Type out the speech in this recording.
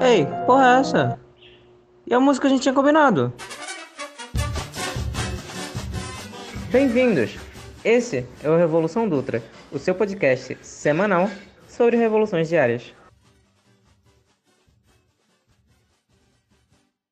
Ei, porra é essa? E a música que a gente tinha combinado? Bem-vindos! Esse é o Revolução Dutra, o seu podcast semanal sobre revoluções diárias.